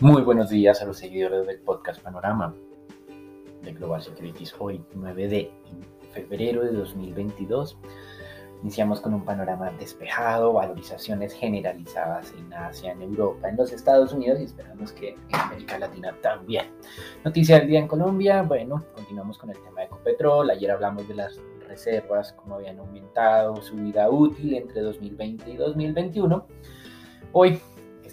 Muy buenos días a los seguidores del podcast Panorama de Global Securities. Hoy, 9 de febrero de 2022, iniciamos con un panorama despejado, valorizaciones generalizadas en Asia, en Europa, en los Estados Unidos y esperamos que en América Latina también. Noticia del día en Colombia, bueno, continuamos con el tema de Ecopetrol. Ayer hablamos de las reservas, cómo habían aumentado su vida útil entre 2020 y 2021. Hoy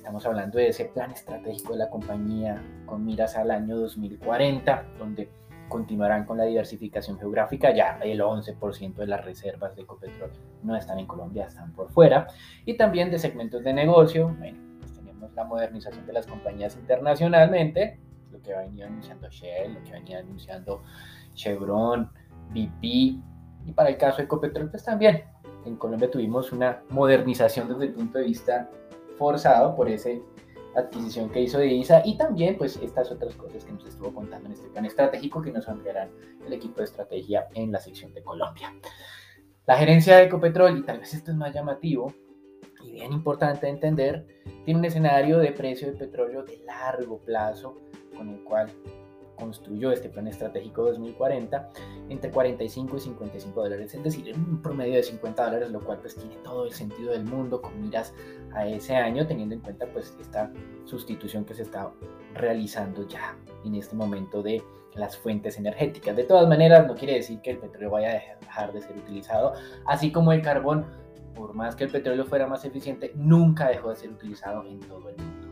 Estamos hablando de ese plan estratégico de la compañía con miras al año 2040, donde continuarán con la diversificación geográfica. Ya el 11% de las reservas de Ecopetrol no están en Colombia, están por fuera. Y también de segmentos de negocio. Bueno, pues tenemos la modernización de las compañías internacionalmente, lo que venía anunciando Shell, lo que venía anunciando Chevron, BP. Y para el caso de Ecopetrol, pues también en Colombia tuvimos una modernización desde el punto de vista forzado por esa adquisición que hizo de y también pues estas otras cosas que nos estuvo contando en este plan estratégico que nos ampliarán el equipo de estrategia en la sección de Colombia. La gerencia de Ecopetrol, y tal vez esto es más llamativo y bien importante de entender, tiene un escenario de precio de petróleo de largo plazo con el cual construyó este plan estratégico 2040 entre 45 y 55 dólares, es decir, en un promedio de 50 dólares, lo cual pues tiene todo el sentido del mundo con miras a ese año, teniendo en cuenta pues esta sustitución que se está realizando ya en este momento de las fuentes energéticas. De todas maneras, no quiere decir que el petróleo vaya a dejar de ser utilizado, así como el carbón, por más que el petróleo fuera más eficiente, nunca dejó de ser utilizado en todo el mundo.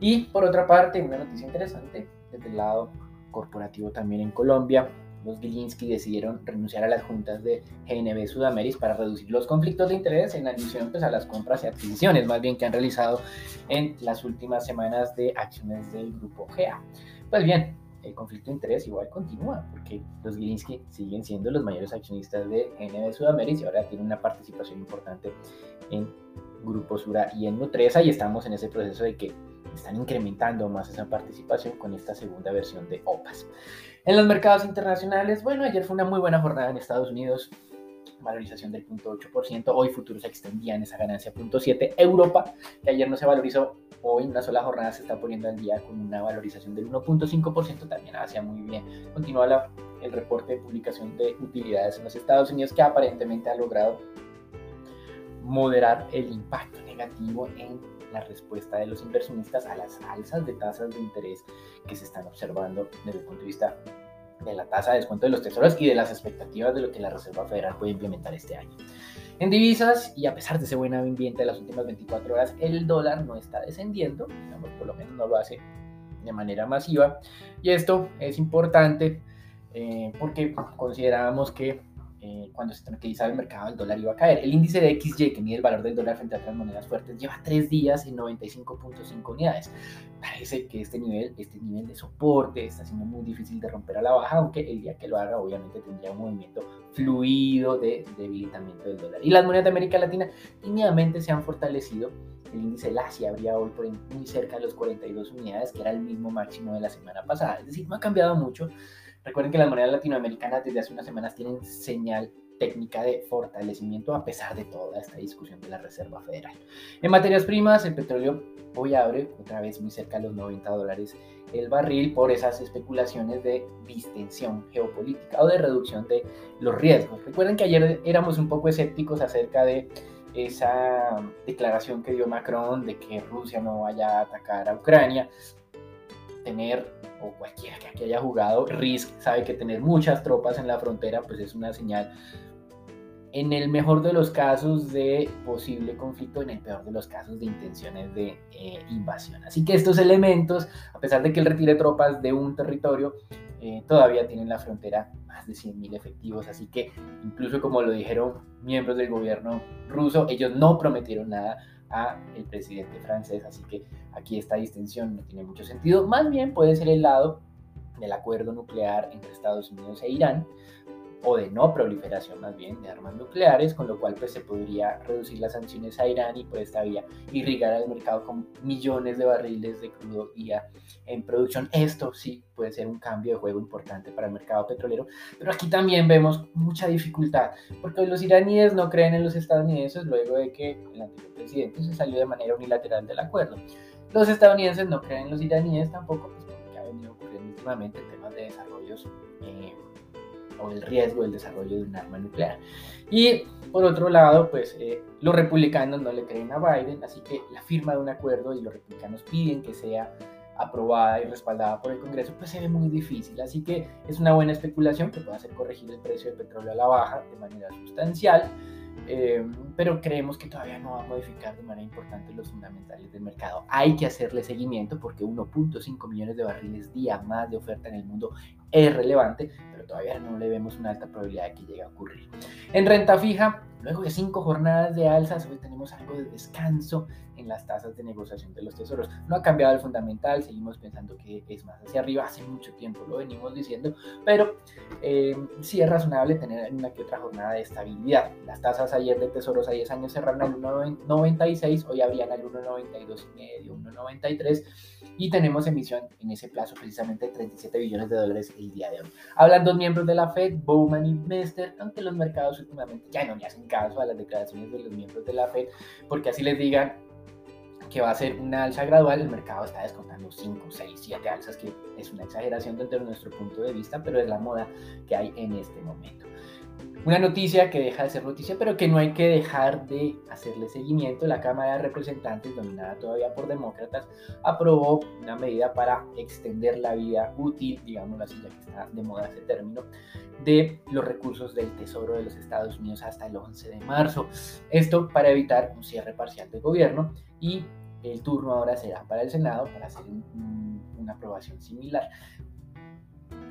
Y por otra parte, una noticia interesante, desde el lado corporativo también en Colombia, los Gilinski decidieron renunciar a las juntas de GNB Sudamérica para reducir los conflictos de interés en adición pues, a las compras y adquisiciones, más bien que han realizado en las últimas semanas de acciones del grupo GA. Pues bien, el conflicto de interés igual continúa, porque los Gilinski siguen siendo los mayores accionistas de GNB Sudamérica y ahora tienen una participación importante en Grupo Sura y en Nutresa y estamos en ese proceso de que están incrementando más esa participación con esta segunda versión de OPAS. En los mercados internacionales, bueno, ayer fue una muy buena jornada en Estados Unidos, valorización del 0.8%, hoy futuros extendían esa ganancia 0.7%, Europa, que ayer no se valorizó, hoy en una sola jornada se está poniendo al día con una valorización del 1.5%, también hacia muy bien. Continúa el reporte de publicación de utilidades en los Estados Unidos que aparentemente ha logrado moderar el impacto negativo en la respuesta de los inversionistas a las alzas de tasas de interés que se están observando desde el punto de vista de la tasa de descuento de los tesoros y de las expectativas de lo que la Reserva Federal puede implementar este año. En divisas, y a pesar de ese buen ambiente de las últimas 24 horas, el dólar no está descendiendo, digamos, por lo menos no lo hace de manera masiva. Y esto es importante eh, porque consideramos que eh, cuando se tranquilizaba el mercado, el dólar iba a caer. El índice de XY, que mide el valor del dólar frente a otras monedas fuertes, lleva tres días en 95.5 unidades. Parece que este nivel, este nivel de soporte está siendo muy difícil de romper a la baja, aunque el día que lo haga, obviamente tendría un movimiento fluido de debilitamiento del dólar. Y las monedas de América Latina tímidamente se han fortalecido. El índice del Asia habría hoy por muy cerca de los 42 unidades, que era el mismo máximo de la semana pasada. Es decir, no ha cambiado mucho. Recuerden que las monedas latinoamericanas desde hace unas semanas tienen señal técnica de fortalecimiento a pesar de toda esta discusión de la Reserva Federal. En materias primas, el petróleo hoy abre otra vez muy cerca de los 90 dólares el barril por esas especulaciones de distensión geopolítica o de reducción de los riesgos. Recuerden que ayer éramos un poco escépticos acerca de esa declaración que dio Macron de que Rusia no vaya a atacar a Ucrania. Tener o cualquiera que haya jugado, Risk sabe que tener muchas tropas en la frontera pues es una señal en el mejor de los casos de posible conflicto, en el peor de los casos de intenciones de eh, invasión. Así que estos elementos, a pesar de que él retire tropas de un territorio, eh, todavía tienen la frontera más de 100.000 efectivos. Así que incluso como lo dijeron miembros del gobierno ruso, ellos no prometieron nada a el presidente francés, así que aquí esta distinción no tiene mucho sentido, más bien puede ser el lado del acuerdo nuclear entre Estados Unidos e Irán, o de no proliferación más bien de armas nucleares, con lo cual pues se podría reducir las sanciones a Irán y por esta vía irrigar al mercado con millones de barriles de crudo guía en producción. Esto sí puede ser un cambio de juego importante para el mercado petrolero, pero aquí también vemos mucha dificultad, porque los iraníes no creen en los estadounidenses luego de que el anterior presidente se salió de manera unilateral del acuerdo. Los estadounidenses no creen en los iraníes tampoco, pues porque ha venido ocurriendo últimamente temas de desarrollos eh, o el riesgo del desarrollo de un arma nuclear. Y por otro lado, pues eh, los republicanos no le creen a Biden, así que la firma de un acuerdo y los republicanos piden que sea aprobada y respaldada por el Congreso, pues se ve muy difícil. Así que es una buena especulación que pueda hacer corregir el precio del petróleo a la baja de manera sustancial. Eh, pero creemos que todavía no va a modificar de manera importante los fundamentales del mercado. Hay que hacerle seguimiento porque 1.5 millones de barriles día más de oferta en el mundo es relevante, pero todavía no le vemos una alta probabilidad de que llegue a ocurrir. En renta fija, luego de cinco jornadas de alzas, hoy tenemos algo de descanso en las tasas de negociación de los tesoros. No ha cambiado el fundamental, seguimos pensando que es más hacia arriba, hace mucho tiempo lo venimos diciendo, pero eh, sí es razonable tener una que otra jornada de estabilidad. Las tasas ayer de tesoros a 10 años cerraron al 1.96, hoy habrían al 1.92 y medio, 1.93 y tenemos emisión en ese plazo precisamente de 37 billones de dólares el día de hoy. Hablan dos miembros de la Fed, Bowman y Mester, aunque los mercados últimamente ya no le hacen caso a las declaraciones de los miembros de la Fed, porque así les digan que va a ser una alza gradual, el mercado está descontando 5, 6, 7 alzas, que es una exageración desde nuestro punto de vista, pero es la moda que hay en este momento. Una noticia que deja de ser noticia, pero que no hay que dejar de hacerle seguimiento. La Cámara de Representantes, dominada todavía por demócratas, aprobó una medida para extender la vida útil, digamos así, ya que está de moda ese término, de los recursos del Tesoro de los Estados Unidos hasta el 11 de marzo. Esto para evitar un cierre parcial del gobierno y el turno ahora será para el Senado para hacer una aprobación similar.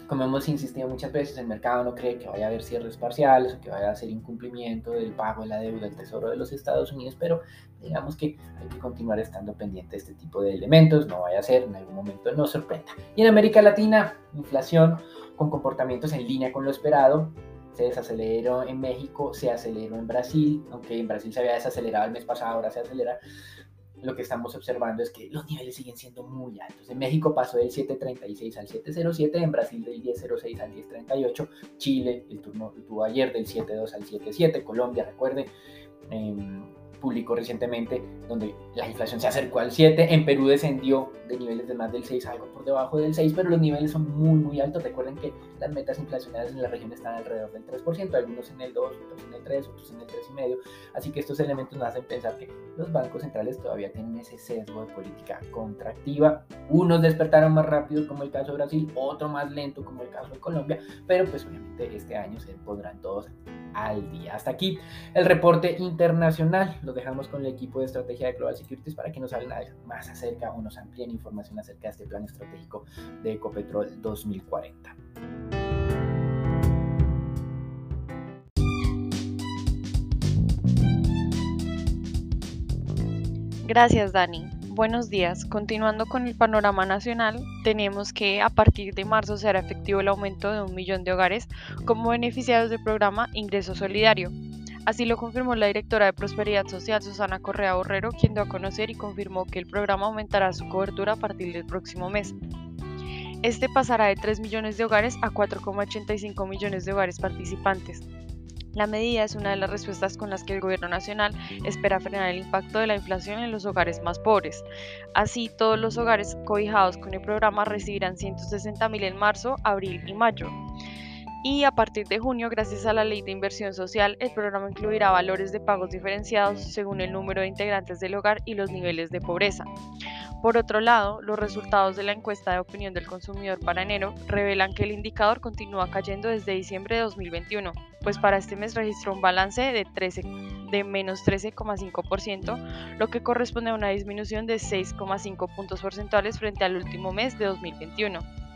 Como hemos insistido muchas veces, el mercado no cree que vaya a haber cierres parciales o que vaya a ser incumplimiento del pago de la deuda del Tesoro de los Estados Unidos, pero digamos que hay que continuar estando pendiente de este tipo de elementos, no vaya a ser, en algún momento no sorprenda. Y en América Latina, inflación con comportamientos en línea con lo esperado, se desaceleró en México, se aceleró en Brasil, aunque en Brasil se había desacelerado el mes pasado, ahora se acelera lo que estamos observando es que los niveles siguen siendo muy altos. En México pasó del 7.36 al 7.07, en Brasil del 10.06 al 10.38, Chile el turno tuvo ayer del 7.2 al 7.7, Colombia, recuerden, eh, publicó recientemente, donde la inflación se acercó al 7, en Perú descendió de niveles de más del 6, algo por debajo del 6, pero los niveles son muy, muy altos. Recuerden que las metas inflacionarias en la región están alrededor del 3%, algunos en el 2, otros en el 3, otros en el 3,5%, así que estos elementos nos hacen pensar que los bancos centrales todavía tienen ese sesgo de política contractiva. Unos despertaron más rápido, como el caso de Brasil, otro más lento, como el caso de Colombia, pero pues obviamente este año se podrán todos al día. Hasta aquí el reporte internacional. Lo dejamos con el equipo de estrategia de Global Securities para que nos hablen más acerca o nos amplíen información acerca de este plan estratégico de Ecopetrol 2040. Gracias, Dani. Buenos días. Continuando con el panorama nacional, tenemos que a partir de marzo será efectivo el aumento de un millón de hogares como beneficiarios del programa Ingreso Solidario. Así lo confirmó la directora de Prosperidad Social, Susana Correa Borrero, quien dio a conocer y confirmó que el programa aumentará su cobertura a partir del próximo mes. Este pasará de 3 millones de hogares a 4,85 millones de hogares participantes. La medida es una de las respuestas con las que el Gobierno Nacional espera frenar el impacto de la inflación en los hogares más pobres. Así, todos los hogares cobijados con el programa recibirán 160 mil en marzo, abril y mayo. Y a partir de junio, gracias a la ley de inversión social, el programa incluirá valores de pagos diferenciados según el número de integrantes del hogar y los niveles de pobreza. Por otro lado, los resultados de la encuesta de opinión del consumidor para enero revelan que el indicador continúa cayendo desde diciembre de 2021, pues para este mes registró un balance de, 13, de menos 13,5%, lo que corresponde a una disminución de 6,5 puntos porcentuales frente al último mes de 2021.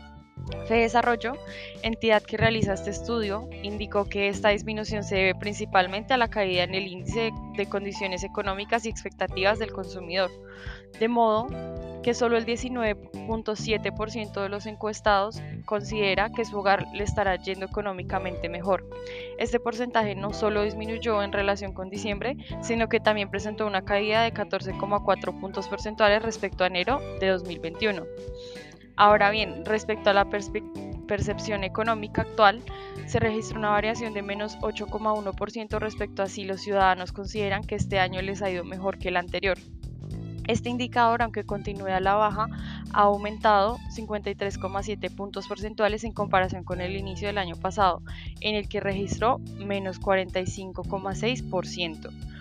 Desarrollo, entidad que realiza este estudio, indicó que esta disminución se debe principalmente a la caída en el índice de condiciones económicas y expectativas del consumidor, de modo que solo el 19.7% de los encuestados considera que su hogar le estará yendo económicamente mejor. Este porcentaje no solo disminuyó en relación con diciembre, sino que también presentó una caída de 14,4 puntos porcentuales respecto a enero de 2021. Ahora bien, respecto a la percepción económica actual, se registra una variación de menos 8,1% respecto a si los ciudadanos consideran que este año les ha ido mejor que el anterior. Este indicador, aunque continúe a la baja, ha aumentado 53,7 puntos porcentuales en comparación con el inicio del año pasado, en el que registró menos 45,6%.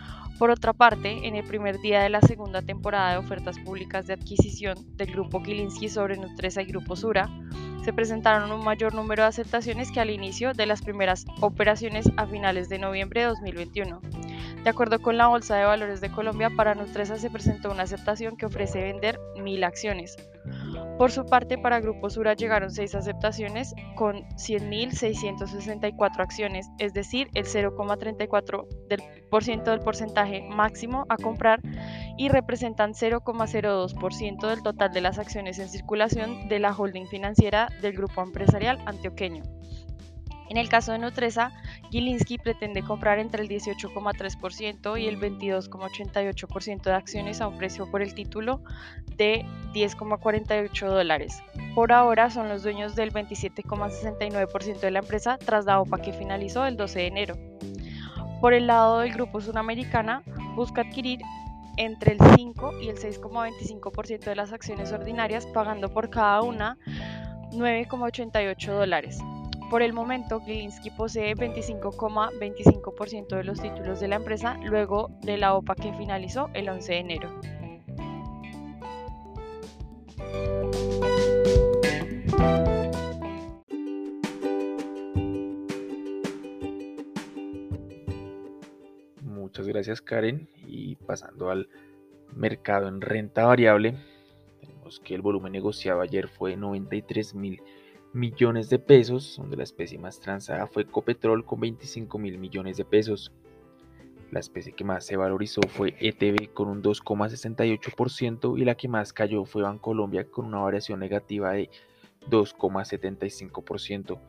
Por otra parte, en el primer día de la segunda temporada de ofertas públicas de adquisición del Grupo Gilinski sobre Nutresa y Grupo Sura, se presentaron un mayor número de aceptaciones que al inicio de las primeras operaciones a finales de noviembre de 2021. De acuerdo con la Bolsa de Valores de Colombia, para Nutresa se presentó una aceptación que ofrece vender mil acciones. Por su parte, para Grupo Sura llegaron seis aceptaciones con 100.664 acciones, es decir, el 0,34% del, porcentaje máximo a comprar y representan 0,02% del total de las acciones en circulación de la holding financiera del grupo empresarial antioqueño. En el caso de Nutresa, Gilinski pretende comprar entre el 18,3% y el 22,88% de acciones a un precio por el título de 10,48 dólares. Por ahora son los dueños del 27,69% de la empresa tras la OPA que finalizó el 12 de enero. Por el lado del grupo Sudamericana, busca adquirir entre el 5 y el 6,25% de las acciones ordinarias, pagando por cada una 9,88 dólares. Por el momento, Gilinski posee 25,25% de los títulos de la empresa luego de la OPA que finalizó el 11 de enero. Muchas gracias Karen y pasando al mercado en renta variable, tenemos que el volumen negociado ayer fue 93 mil millones de pesos, donde la especie más transada fue Copetrol con 25 mil millones de pesos. La especie que más se valorizó fue ETB con un 2,68% y la que más cayó fue Bancolombia con una variación negativa de 2,75%.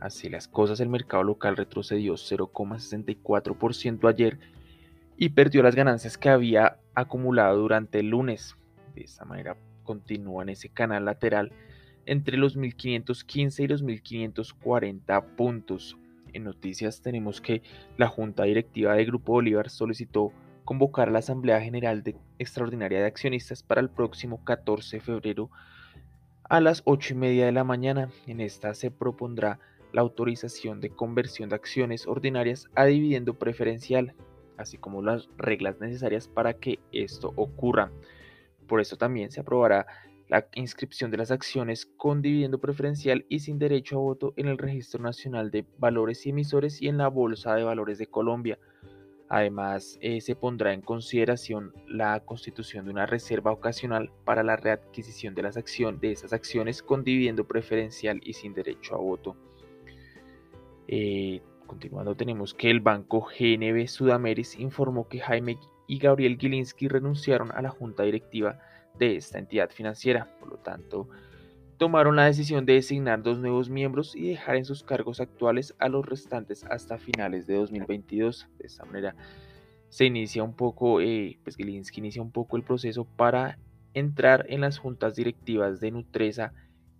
Así las cosas, el mercado local retrocedió 0,64% ayer y perdió las ganancias que había acumulado durante el lunes. De esta manera continúa en ese canal lateral entre los 1515 y los 1540 puntos. En noticias tenemos que la Junta Directiva de Grupo Bolívar solicitó convocar a la Asamblea General Extraordinaria de Accionistas para el próximo 14 de febrero a las 8 y media de la mañana. En esta se propondrá la autorización de conversión de acciones ordinarias a dividendo preferencial, así como las reglas necesarias para que esto ocurra. Por eso también se aprobará la inscripción de las acciones con dividendo preferencial y sin derecho a voto en el Registro Nacional de Valores y Emisores y en la Bolsa de Valores de Colombia. Además, eh, se pondrá en consideración la constitución de una reserva ocasional para la readquisición de las acciones de esas acciones con dividendo preferencial y sin derecho a voto. Eh, continuando, tenemos que el banco GNB Sudameris informó que Jaime y Gabriel Gilinski renunciaron a la junta directiva de esta entidad financiera. Por lo tanto, tomaron la decisión de designar dos nuevos miembros y dejar en sus cargos actuales a los restantes hasta finales de 2022. De esta manera se inicia un poco, eh, pues Gilinski inicia un poco el proceso para entrar en las juntas directivas de Nutresa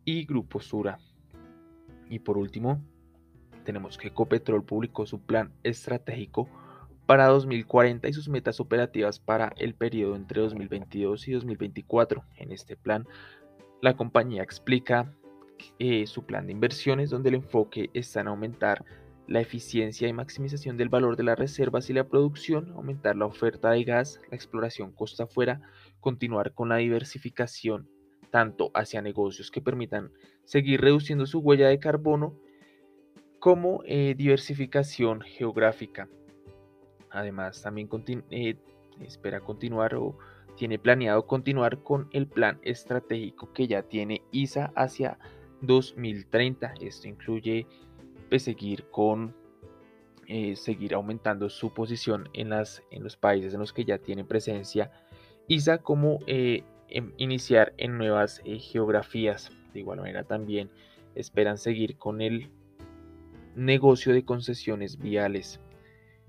y Grupo Sura. Y por último, tenemos que Ecopetrol publicó su plan estratégico para 2040 y sus metas operativas para el periodo entre 2022 y 2024. En este plan, la compañía explica eh, su plan de inversiones donde el enfoque está en aumentar la eficiencia y maximización del valor de las reservas y la producción, aumentar la oferta de gas, la exploración costa afuera, continuar con la diversificación tanto hacia negocios que permitan seguir reduciendo su huella de carbono como eh, diversificación geográfica. Además, también eh, espera continuar o tiene planeado continuar con el plan estratégico que ya tiene ISA hacia 2030. Esto incluye pues, seguir con eh, seguir aumentando su posición en, las, en los países en los que ya tiene presencia ISA, como eh, em, iniciar en nuevas geografías. De igual manera también esperan seguir con el negocio de concesiones viales.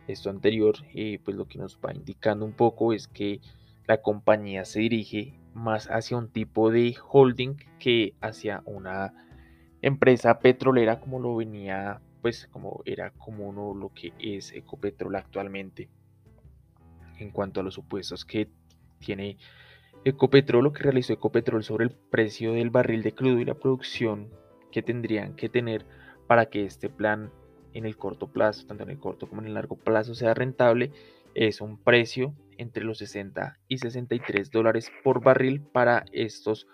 Esto anterior, pues lo que nos va indicando un poco es que la compañía se dirige más hacia un tipo de holding que hacia una empresa petrolera como lo venía pues como era como uno lo que es Ecopetrol actualmente. En cuanto a los supuestos que tiene Ecopetrol lo que realizó Ecopetrol sobre el precio del barril de crudo y la producción que tendrían que tener para que este plan en el corto plazo, tanto en el corto como en el largo plazo, sea rentable, es un precio entre los 60 y 63 dólares por barril para estos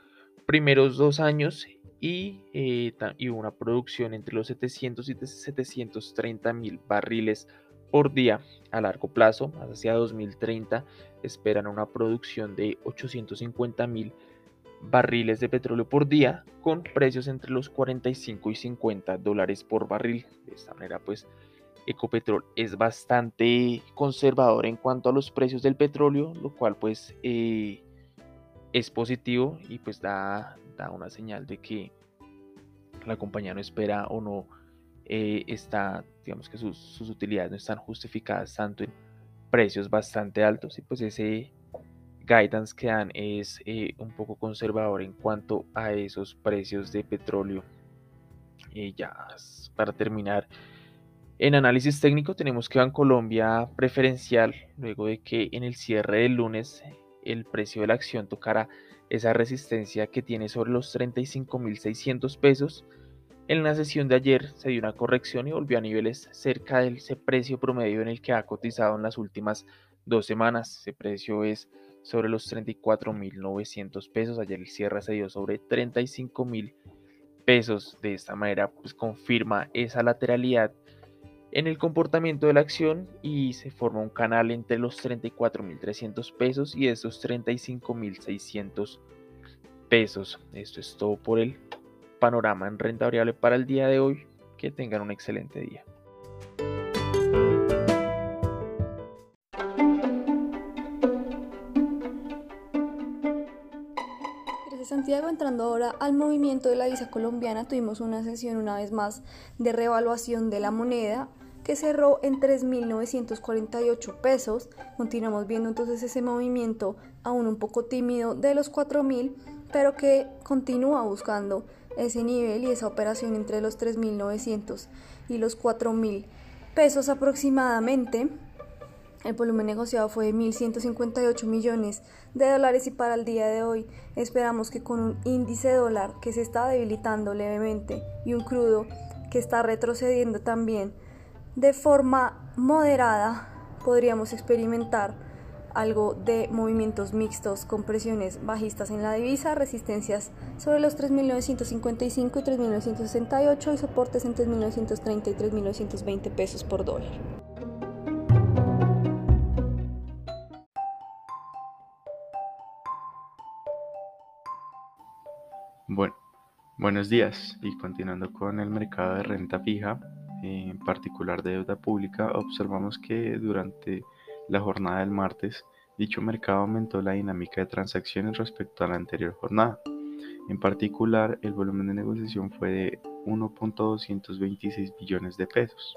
primeros dos años y, eh, una producción entre los 700 y 730 mil barriles por día a largo plazo, hacia 2030 esperan una producción de 850 mil barriles de petróleo por día con precios entre los 45 y 50 dólares por barril. De esta manera pues Ecopetrol es bastante conservador en cuanto a los precios del petróleo, lo cual pues eh, es positivo y pues da, da, una señal de que la compañía no espera o no eh, está, digamos que sus, sus, utilidades no están justificadas tanto en precios bastante altos y pues ese guidance que dan es eh, un poco conservador en cuanto a esos precios de petróleo. Y ya para terminar, en análisis técnico tenemos que Colombia preferencial, luego de que en el cierre del lunes el precio de la acción tocara esa resistencia que tiene sobre los 35.600 pesos. En la sesión de ayer se dio una corrección y volvió a niveles cerca del precio promedio en el que ha cotizado en las últimas dos semanas. Ese precio es sobre los 34.900 pesos. Ayer el cierre se dio sobre 35.000 pesos. De esta manera, pues confirma esa lateralidad en el comportamiento de la acción y se forma un canal entre los 34.300 pesos y esos 35.600 pesos. Esto es todo por el panorama en renta variable para el día de hoy. Que tengan un excelente día. Santiago, entrando ahora al movimiento de la visa colombiana, tuvimos una sesión una vez más de revaluación de la moneda que cerró en 3.948 pesos. Continuamos viendo entonces ese movimiento aún un poco tímido de los 4.000, pero que continúa buscando ese nivel y esa operación entre los 3.900 y los 4.000 pesos aproximadamente. El volumen negociado fue de 1.158 millones de dólares y para el día de hoy esperamos que con un índice dólar que se está debilitando levemente y un crudo que está retrocediendo también de forma moderada podríamos experimentar algo de movimientos mixtos con presiones bajistas en la divisa, resistencias sobre los 3.955 y 3.968 y soportes en 3.930 y 3.920 pesos por dólar. Buenos días y continuando con el mercado de renta fija, en particular de deuda pública, observamos que durante la jornada del martes dicho mercado aumentó la dinámica de transacciones respecto a la anterior jornada. En particular, el volumen de negociación fue de 1.226 billones de pesos.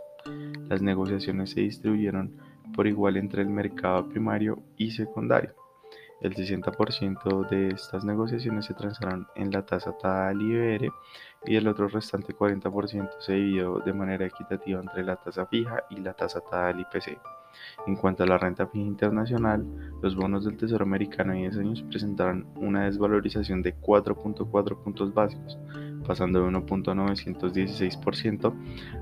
Las negociaciones se distribuyeron por igual entre el mercado primario y secundario. El 60% de estas negociaciones se transaron en la tasa TAL IBR y el otro restante 40% se dividió de manera equitativa entre la tasa fija y la tasa TAL IPC. En cuanto a la renta fija internacional, los bonos del Tesoro americano en 10 años presentaron una desvalorización de 4.4 puntos básicos, pasando de 1.916%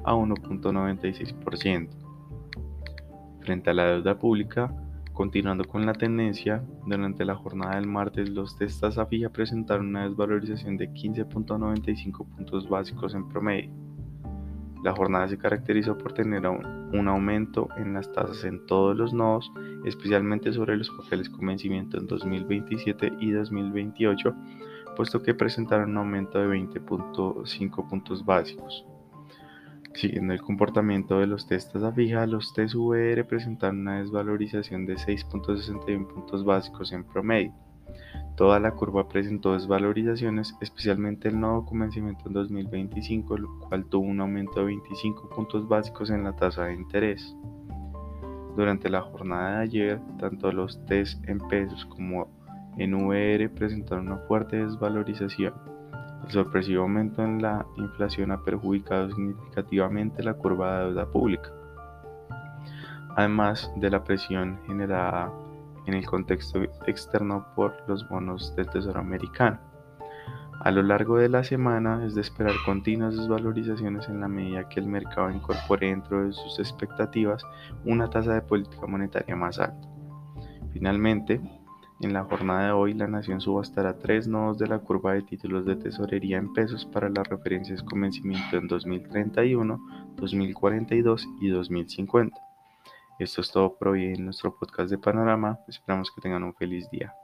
a 1.96%. Frente a la deuda pública, Continuando con la tendencia, durante la jornada del martes los test tasa fija presentaron una desvalorización de 15.95 puntos básicos en promedio. La jornada se caracterizó por tener un, aumento en las tasas en todos los nodos, especialmente sobre los papeles con vencimiento en 2027 y 2028, puesto que presentaron un aumento de 20.5 puntos básicos. Siguiendo el comportamiento de los test tasa fija, los test VR presentaron una desvalorización de 6.61 puntos básicos en promedio. Toda la curva presentó desvalorizaciones, especialmente el nodo con vencimiento en 2025, lo cual tuvo un aumento de 25 puntos básicos en la tasa de interés. Durante la jornada de ayer, tanto los test en pesos como en VR presentaron una fuerte desvalorización. El sorpresivo aumento en la inflación ha perjudicado significativamente la curva de deuda pública, además de la presión generada en el contexto externo por los bonos del Tesoro americano. A lo largo de la semana es de esperar continuas desvalorizaciones en la medida que el mercado incorpore dentro de sus expectativas una tasa de política monetaria más alta. Finalmente, en la jornada de hoy, la Nación subastará tres nodos de la curva de títulos de tesorería en pesos para las referencias con vencimiento en 2031, 2042 y 2050. Esto es todo por hoy en nuestro podcast de Panorama. Esperamos que tengan un feliz día.